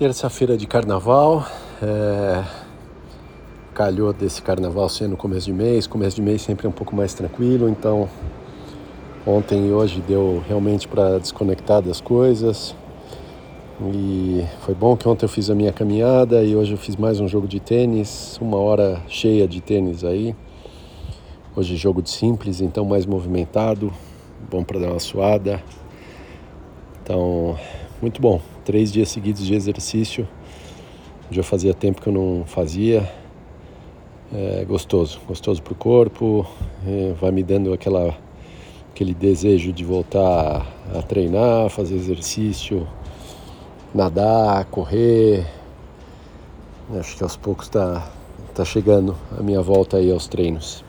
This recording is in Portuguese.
Terça-feira de carnaval. É... Calhou desse carnaval sendo começo de mês. Começo de mês sempre é um pouco mais tranquilo, então ontem e hoje deu realmente para desconectar das coisas. E foi bom que ontem eu fiz a minha caminhada e hoje eu fiz mais um jogo de tênis, uma hora cheia de tênis aí. Hoje jogo de simples, então mais movimentado, bom para dar uma suada. Então, muito bom. Três dias seguidos de exercício. Já fazia tempo que eu não fazia. É gostoso, gostoso para o corpo. É, vai me dando aquela, aquele desejo de voltar a treinar, fazer exercício, nadar, correr. Acho que aos poucos está tá chegando a minha volta aí aos treinos.